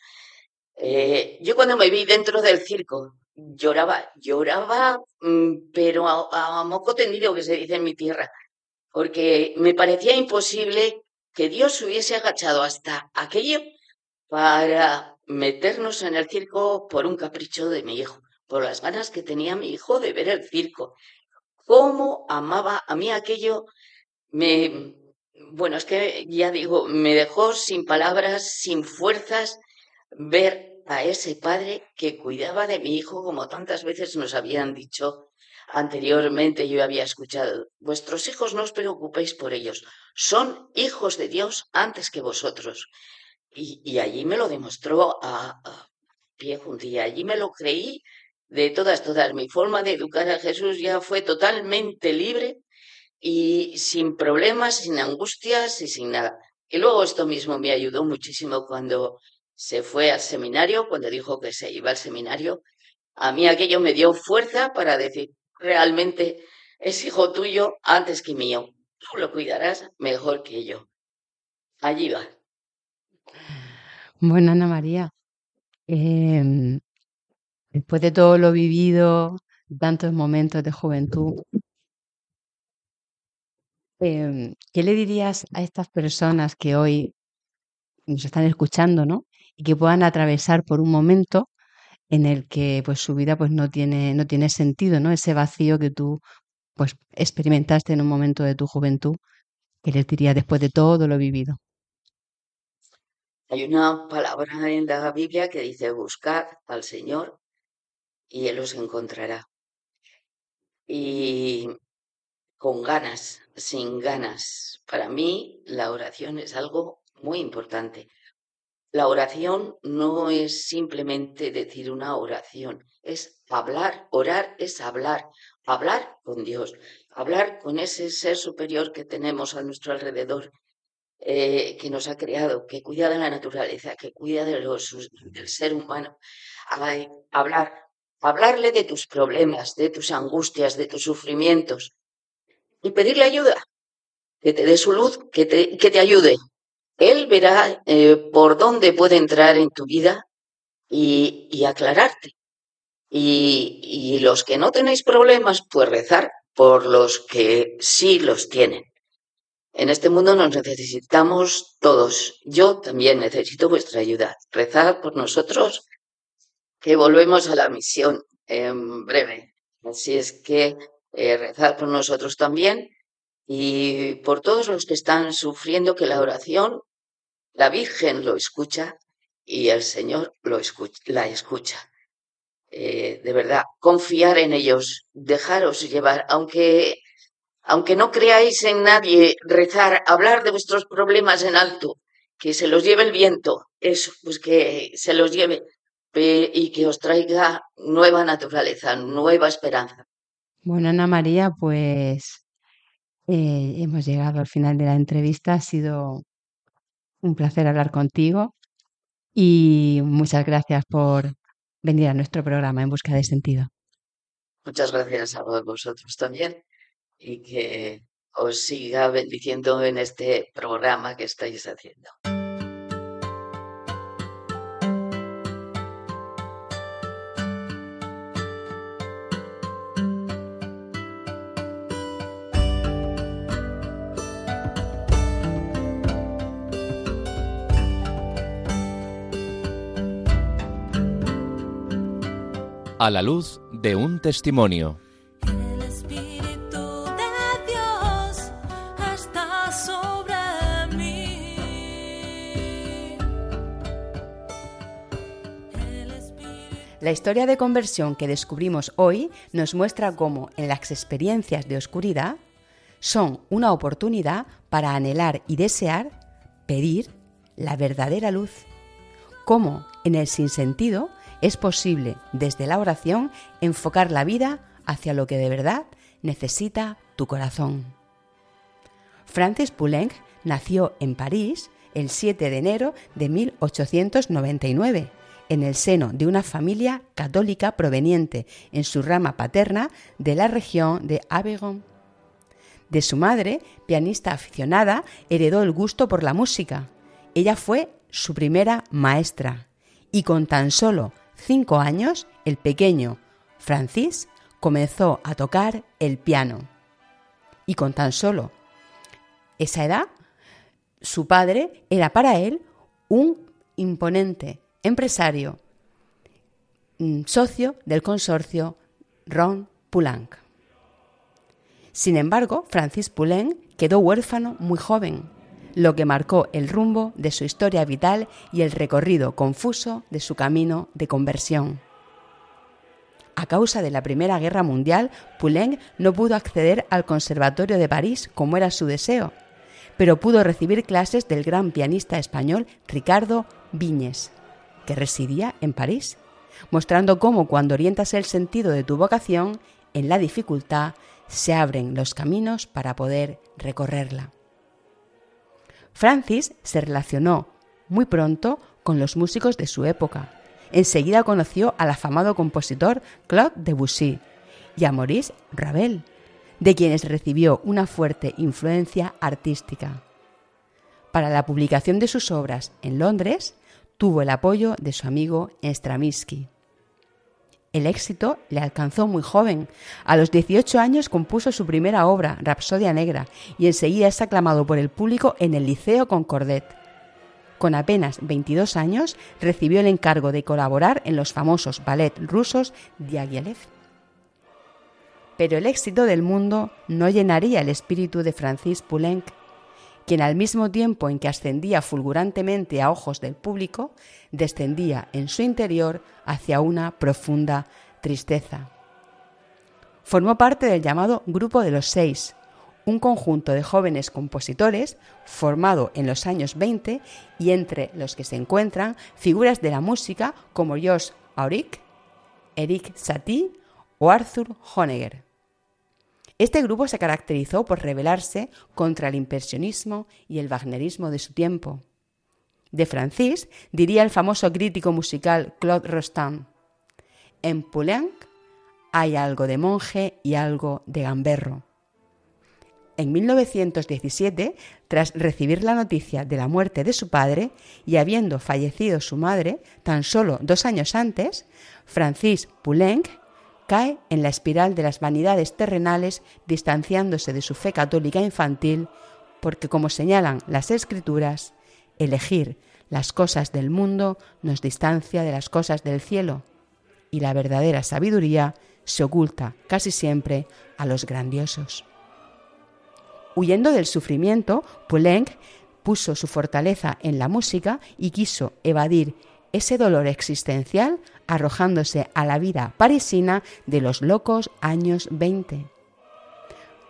Eh, yo cuando me vi dentro del circo, lloraba, lloraba, mm, pero a, moco tendido, que se dice en mi tierra, porque me parecía imposible que Dios hubiese agachado hasta aquello para meternos en el circo por un capricho de mi hijo, por las ganas que tenía mi hijo de ver el circo. Cómo amaba a mí aquello me, bueno, es que ya digo, me dejó sin palabras, sin fuerzas, ver a ese padre que cuidaba de mi hijo como tantas veces nos habían dicho anteriormente, yo había escuchado, vuestros hijos no os preocupéis por ellos, son hijos de Dios antes que vosotros. Y, allí me lo demostró a, a pie juntilla, allí me lo creí de todas, todas. Mi forma de educar a Jesús ya fue totalmente libre y sin problemas, sin angustias y sin nada. Y luego esto mismo me ayudó muchísimo cuando se fue al seminario, cuando dijo que se iba al seminario, a mí aquello me dio fuerza para decir, realmente es hijo tuyo antes que mío. Tú lo cuidarás mejor que yo. Allí va. Bueno, Ana María, em, después de todo lo vivido, tantos momentos de juventud, em, ¿qué le dirías a estas personas que hoy nos están escuchando, ¿no? Y que puedan atravesar por un momento en el que pues su vida pues no tiene, no tiene sentido, ¿no? Ese vacío que tú pues experimentaste en un momento de tu juventud, ¿qué les dirías después de todo lo vivido? Hay una palabra en la Biblia que dice, buscad al Señor y Él os encontrará. Y con ganas, sin ganas. Para mí la oración es algo muy importante. La oración no es simplemente decir una oración, es hablar. Orar es hablar, hablar con Dios, hablar con ese ser superior que tenemos a nuestro alrededor eh, que nos ha creado, que cuida de la naturaleza, que cuida del ser humano. hablar, hablarle de tus problemas, de tus angustias, de tus sufrimientos y pedirle ayuda, que te dé su luz, que te, que te ayude. Él verá eh, por dónde puede entrar en tu vida y, y aclararte. Y, y los que no tenéis problemas, pues rezar por los que sí los tienen. En este mundo nos necesitamos todos. Yo también necesito vuestra ayuda. Rezad por nosotros, que volvemos a la misión en breve. Así es que eh, rezad por nosotros también y por todos los que están sufriendo que la oración, la Virgen lo escucha y el Señor lo escucha, la escucha. Eh, de verdad, confiar en ellos, dejaros llevar, aunque aunque no creáis en nadie, rezar, hablar de vuestros problemas en alto, que se los lleve el viento, eso, pues que se los lleve y que os traiga nueva naturaleza, nueva esperanza. Bueno, Ana María, pues eh, hemos llegado al final de la entrevista. Ha sido un placer hablar contigo y muchas gracias por venir a nuestro programa en busca de sentido. Muchas gracias a vosotros también y que os siga bendiciendo en este programa que estáis haciendo. A la luz de un testimonio. La historia de conversión que descubrimos hoy nos muestra cómo en las experiencias de oscuridad son una oportunidad para anhelar y desear, pedir la verdadera luz. Cómo en el sinsentido es posible desde la oración enfocar la vida hacia lo que de verdad necesita tu corazón. Francis Poulenc nació en París el 7 de enero de 1899 en el seno de una familia católica proveniente en su rama paterna de la región de Aveyron. De su madre, pianista aficionada, heredó el gusto por la música. Ella fue su primera maestra y con tan solo cinco años, el pequeño Francis comenzó a tocar el piano. Y con tan solo esa edad, su padre era para él un imponente empresario, mm, socio del consorcio Ron Poulenc. Sin embargo, Francis Poulenc quedó huérfano muy joven, lo que marcó el rumbo de su historia vital y el recorrido confuso de su camino de conversión. A causa de la Primera Guerra Mundial, Poulenc no pudo acceder al Conservatorio de París como era su deseo, pero pudo recibir clases del gran pianista español Ricardo Viñes que residía en París, mostrando cómo cuando orientas el sentido de tu vocación, en la dificultad se abren los caminos para poder recorrerla. Francis se relacionó muy pronto con los músicos de su época. Enseguida conoció al afamado compositor Claude Debussy y a Maurice Ravel, de quienes recibió una fuerte influencia artística. Para la publicación de sus obras en Londres, tuvo el apoyo de su amigo Stravinsky. El éxito le alcanzó muy joven. A los 18 años compuso su primera obra, Rapsodia Negra, y enseguida es aclamado por el público en el Liceo Concordet. Con apenas 22 años recibió el encargo de colaborar en los famosos ballet rusos Diaghilev. Pero el éxito del mundo no llenaría el espíritu de Francis Poulenc, quien al mismo tiempo en que ascendía fulgurantemente a ojos del público, descendía en su interior hacia una profunda tristeza. Formó parte del llamado Grupo de los Seis, un conjunto de jóvenes compositores formado en los años 20 y entre los que se encuentran figuras de la música como Josh Auric, Eric Satie o Arthur Honegger. Este grupo se caracterizó por rebelarse contra el impresionismo y el wagnerismo de su tiempo. De Francis diría el famoso crítico musical Claude Rostand, en Poulenc hay algo de monje y algo de gamberro. En 1917, tras recibir la noticia de la muerte de su padre y habiendo fallecido su madre tan solo dos años antes, Francis Poulenc cae en la espiral de las vanidades terrenales, distanciándose de su fe católica infantil, porque, como señalan las escrituras, elegir las cosas del mundo nos distancia de las cosas del cielo, y la verdadera sabiduría se oculta casi siempre a los grandiosos. Huyendo del sufrimiento, Poulenc puso su fortaleza en la música y quiso evadir ese dolor existencial arrojándose a la vida parisina de los locos años 20.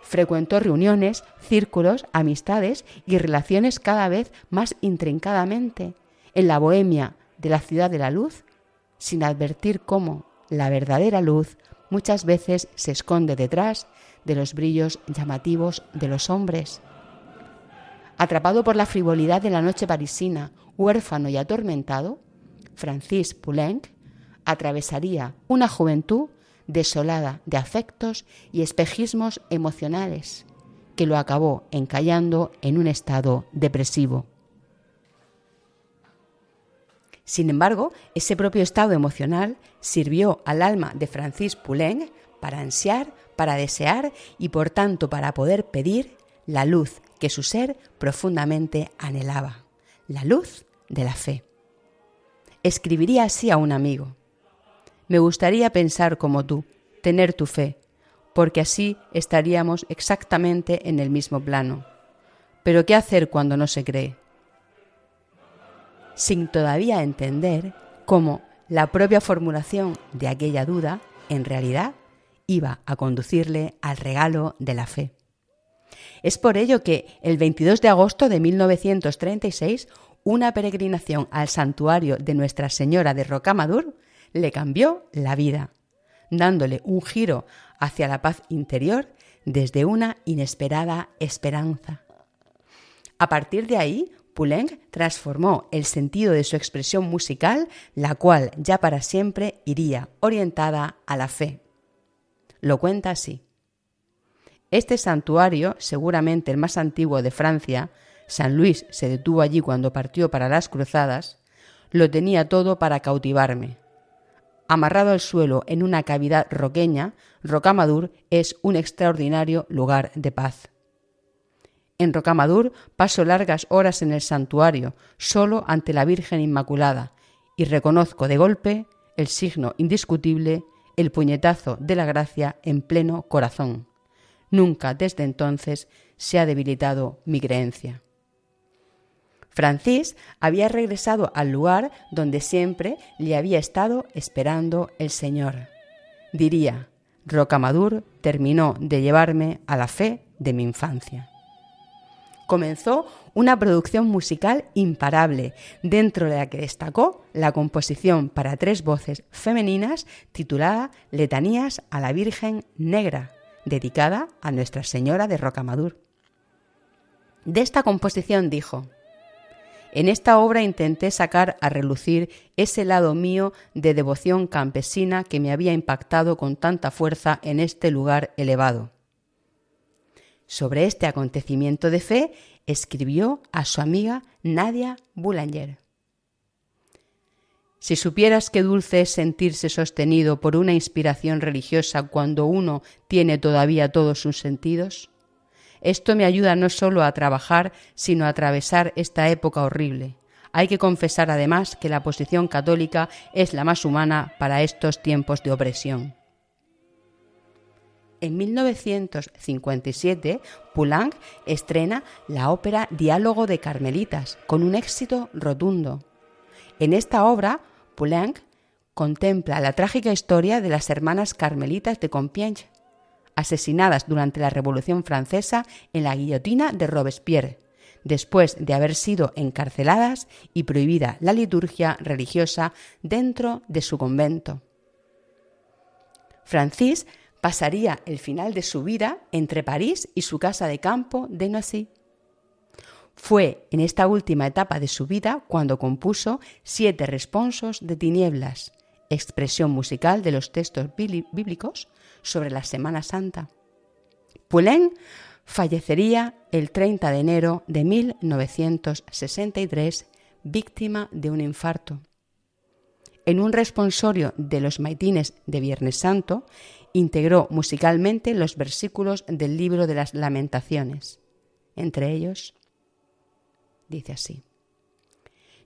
Frecuentó reuniones, círculos, amistades y relaciones cada vez más intrincadamente en la bohemia de la ciudad de la luz, sin advertir cómo la verdadera luz muchas veces se esconde detrás de los brillos llamativos de los hombres. Atrapado por la frivolidad de la noche parisina, huérfano y atormentado, Francis Poulenc atravesaría una juventud desolada de afectos y espejismos emocionales que lo acabó encallando en un estado depresivo. Sin embargo, ese propio estado emocional sirvió al alma de Francis Poulenc para ansiar, para desear y por tanto para poder pedir la luz que su ser profundamente anhelaba, la luz de la fe. Escribiría así a un amigo. Me gustaría pensar como tú, tener tu fe, porque así estaríamos exactamente en el mismo plano. Pero ¿qué hacer cuando no se cree? Sin todavía entender cómo la propia formulación de aquella duda, en realidad, iba a conducirle al regalo de la fe. Es por ello que el 22 de agosto de 1936 una peregrinación al santuario de Nuestra Señora de Rocamadur le cambió la vida, dándole un giro hacia la paz interior desde una inesperada esperanza. A partir de ahí, Poulenc transformó el sentido de su expresión musical, la cual ya para siempre iría orientada a la fe. Lo cuenta así. Este santuario, seguramente el más antiguo de Francia, San Luis se detuvo allí cuando partió para las cruzadas, lo tenía todo para cautivarme. Amarrado al suelo en una cavidad roqueña, Rocamadur es un extraordinario lugar de paz. En Rocamadur paso largas horas en el santuario, solo ante la Virgen Inmaculada, y reconozco de golpe el signo indiscutible, el puñetazo de la gracia en pleno corazón. Nunca desde entonces se ha debilitado mi creencia. Francis había regresado al lugar donde siempre le había estado esperando el Señor. Diría, Rocamadur terminó de llevarme a la fe de mi infancia. Comenzó una producción musical imparable, dentro de la que destacó la composición para tres voces femeninas titulada Letanías a la Virgen Negra, dedicada a Nuestra Señora de Rocamadur. De esta composición dijo, En esta obra intenté sacar a relucir ese lado mío de devoción campesina que me había impactado con tanta fuerza en este lugar elevado. Sobre este acontecimiento de fe escribió a su amiga Nadia Boulanger. Si supieras qué dulce es sentirse sostenido por una inspiración religiosa cuando uno tiene todavía todos sus sentidos, esto me ayuda no solo a trabajar, sino a atravesar esta época horrible. Hay que confesar además que la posición católica es la más humana para estos tiempos de opresión. En 1957, Poulenc estrena la ópera Diálogo de Carmelitas, con un éxito rotundo. En esta obra, Poulenc contempla la trágica historia de las hermanas carmelitas de Compiègne, asesinadas durante la Revolución Francesa en la guillotina de Robespierre, después de haber sido encarceladas y prohibida la liturgia religiosa dentro de su convento. Francis pasaría el final de su vida entre París y su casa de campo de Noisy. Fue en esta última etapa de su vida cuando compuso siete responsos de tinieblas, expresión musical de los textos bíblicos sobre la Semana Santa. Poulenc fallecería el 30 de enero de 1963 víctima de un infarto. En un responsorio de los maitines de Viernes Santo, integró musicalmente los versículos del libro de las lamentaciones. Entre ellos, dice así.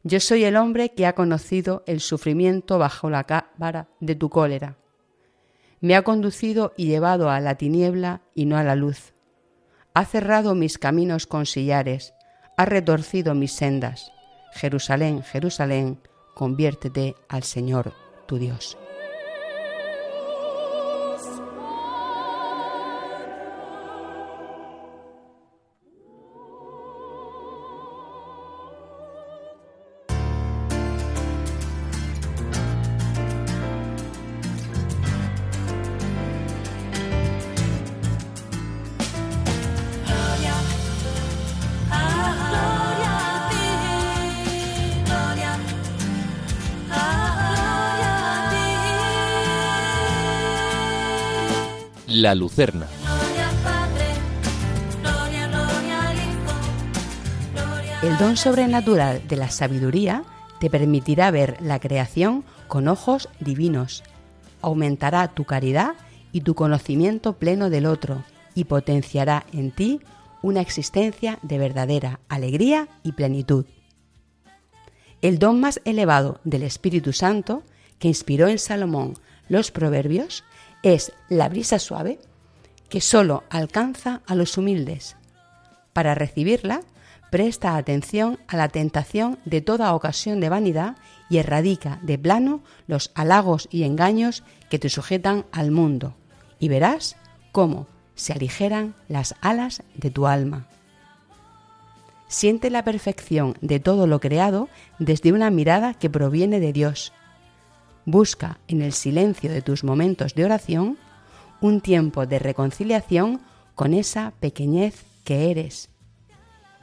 Yo soy el hombre que ha conocido el sufrimiento bajo la vara de tu cólera. Me ha conducido y llevado a la tiniebla y no a la luz. Ha cerrado mis caminos con sillares, ha retorcido mis sendas. Jerusalén, Jerusalén, conviértete al Señor tu Dios. La Lucerna. El don sobrenatural de la sabiduría te permitirá ver la creación con ojos divinos, aumentará tu caridad y tu conocimiento pleno del otro y potenciará en ti una existencia de verdadera alegría y plenitud. El don más elevado del Espíritu Santo, que inspiró en Salomón los proverbios, es la brisa suave que solo alcanza a los humildes. Para recibirla, presta atención a la tentación de toda ocasión de vanidad y erradica de plano los halagos y engaños que te sujetan al mundo, y verás cómo se aligeran las alas de tu alma. Siente la perfección de todo lo creado desde una mirada que proviene de Dios Busca en el silencio de tus momentos de oración un tiempo de reconciliación con esa pequeñez que eres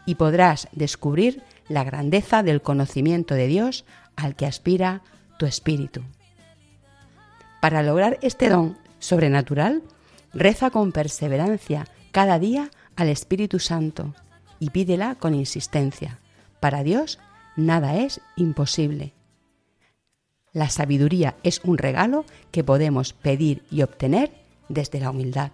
y podrás descubrir la grandeza del conocimiento de Dios al que aspira tu espíritu. Para lograr este don sobrenatural, reza con perseverancia cada día al Espíritu Santo y pídela con insistencia. Para Dios nada es imposible. La sabiduría es un regalo que podemos pedir y obtener desde la humildad.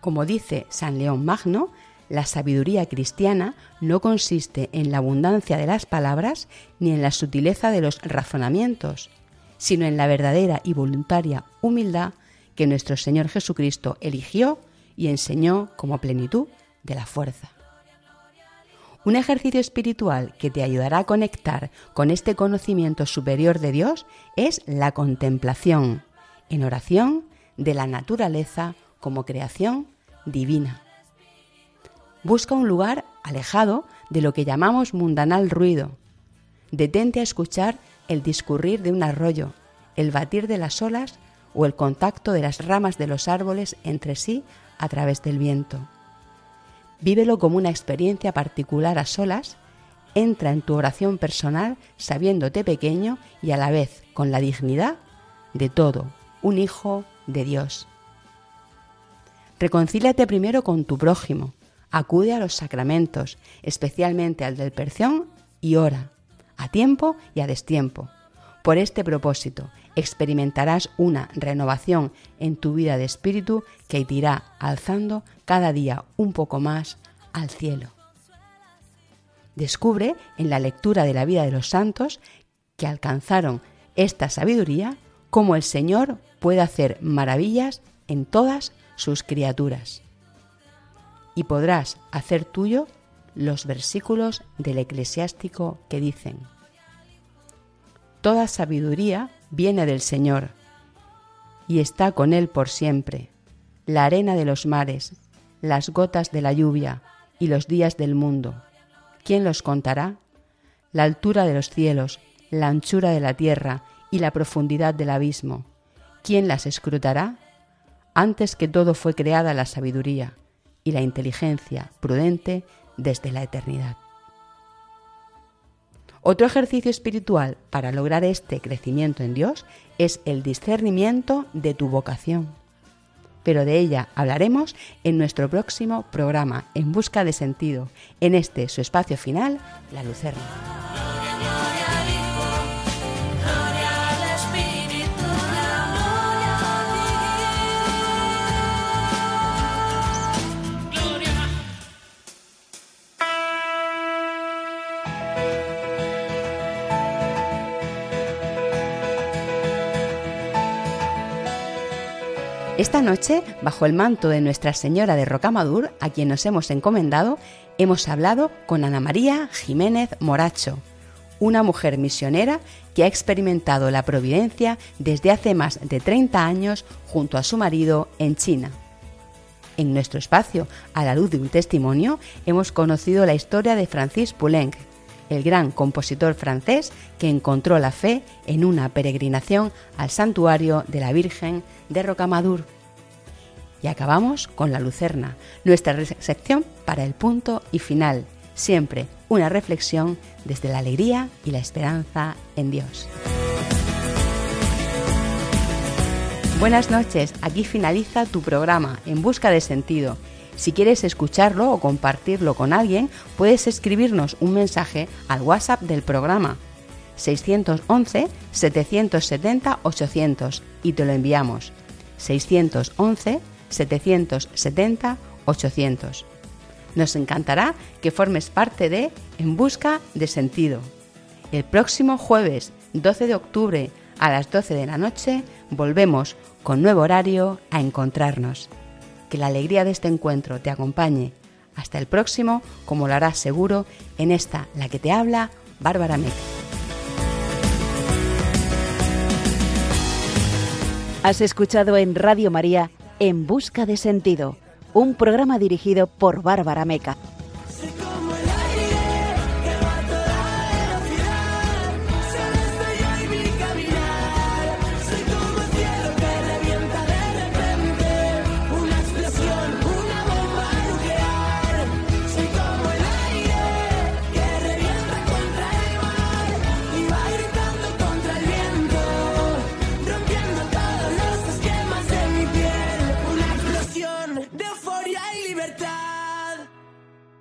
Como dice San León Magno, la sabiduría cristiana no consiste en la abundancia de las palabras ni en la sutileza de los razonamientos, sino en la verdadera y voluntaria humildad que nuestro Señor Jesucristo eligió y enseñó como plenitud de la fuerza. Un ejercicio espiritual que te ayudará a conectar con este conocimiento superior de Dios es la contemplación, en oración, de la naturaleza como creación divina. Busca un lugar alejado de lo que llamamos mundanal ruido. Detente a escuchar el discurrir de un arroyo, el batir de las olas o el contacto de las ramas de los árboles entre sí a través del viento Vívelo como una experiencia particular a solas. Entra en tu oración personal sabiéndote pequeño y a la vez con la dignidad de todo, un hijo de Dios. Reconcíliate primero con tu prójimo. Acude a los sacramentos, especialmente al del perción, y ora, a tiempo y a destiempo. Por este propósito, experimentarás una renovación en tu vida de espíritu que te irá alzando cada día un poco más al cielo. Descubre en la lectura de la vida de los santos que alcanzaron esta sabiduría cómo el Señor puede hacer maravillas en todas sus criaturas. Y podrás hacer tuyo los versículos del eclesiástico que dicen, Toda sabiduría viene del Señor y está con Él por siempre. La arena de los mares, las gotas de la lluvia y los días del mundo. ¿Quién los contará? La altura de los cielos, la anchura de la tierra y la profundidad del abismo. ¿Quién las escrutará? Antes que todo fue creada la sabiduría y la inteligencia prudente desde la eternidad. Otro ejercicio espiritual para lograr este crecimiento en Dios es el discernimiento de tu vocación. Pero de ella hablaremos en nuestro próximo programa En Busca de Sentido, en este su espacio final, La Lucerna. Esta noche, bajo el manto de Nuestra Señora de Rocamadur, a quien nos hemos encomendado, hemos hablado con Ana María Jiménez Moracho, una mujer misionera que ha experimentado la providencia desde hace más de 30 años junto a su marido en China. En nuestro espacio, a la luz de un testimonio, hemos conocido la historia de Francis Poulenc, el gran compositor francés que encontró la fe en una peregrinación al santuario de la Virgen de Rocamadur. Y acabamos con la Lucerna, nuestra sección para el punto y final, siempre una reflexión desde la alegría y la esperanza en Dios. Buenas noches, aquí finaliza tu programa En Busca de Sentido si quieres escucharlo o compartirlo con alguien, puedes escribirnos un mensaje al WhatsApp del programa 611-770-800 y te lo enviamos. 611-770-800. Nos encantará que formes parte de En Busca de Sentido. El próximo jueves 12 de octubre a las 12 de la noche volvemos con nuevo horario a encontrarnos. Que la alegría de este encuentro te acompañe. Hasta el próximo, como lo harás seguro en esta, la que te habla, Bárbara Meca. Has escuchado en Radio María En Busca de Sentido, un programa dirigido por Bárbara Meca.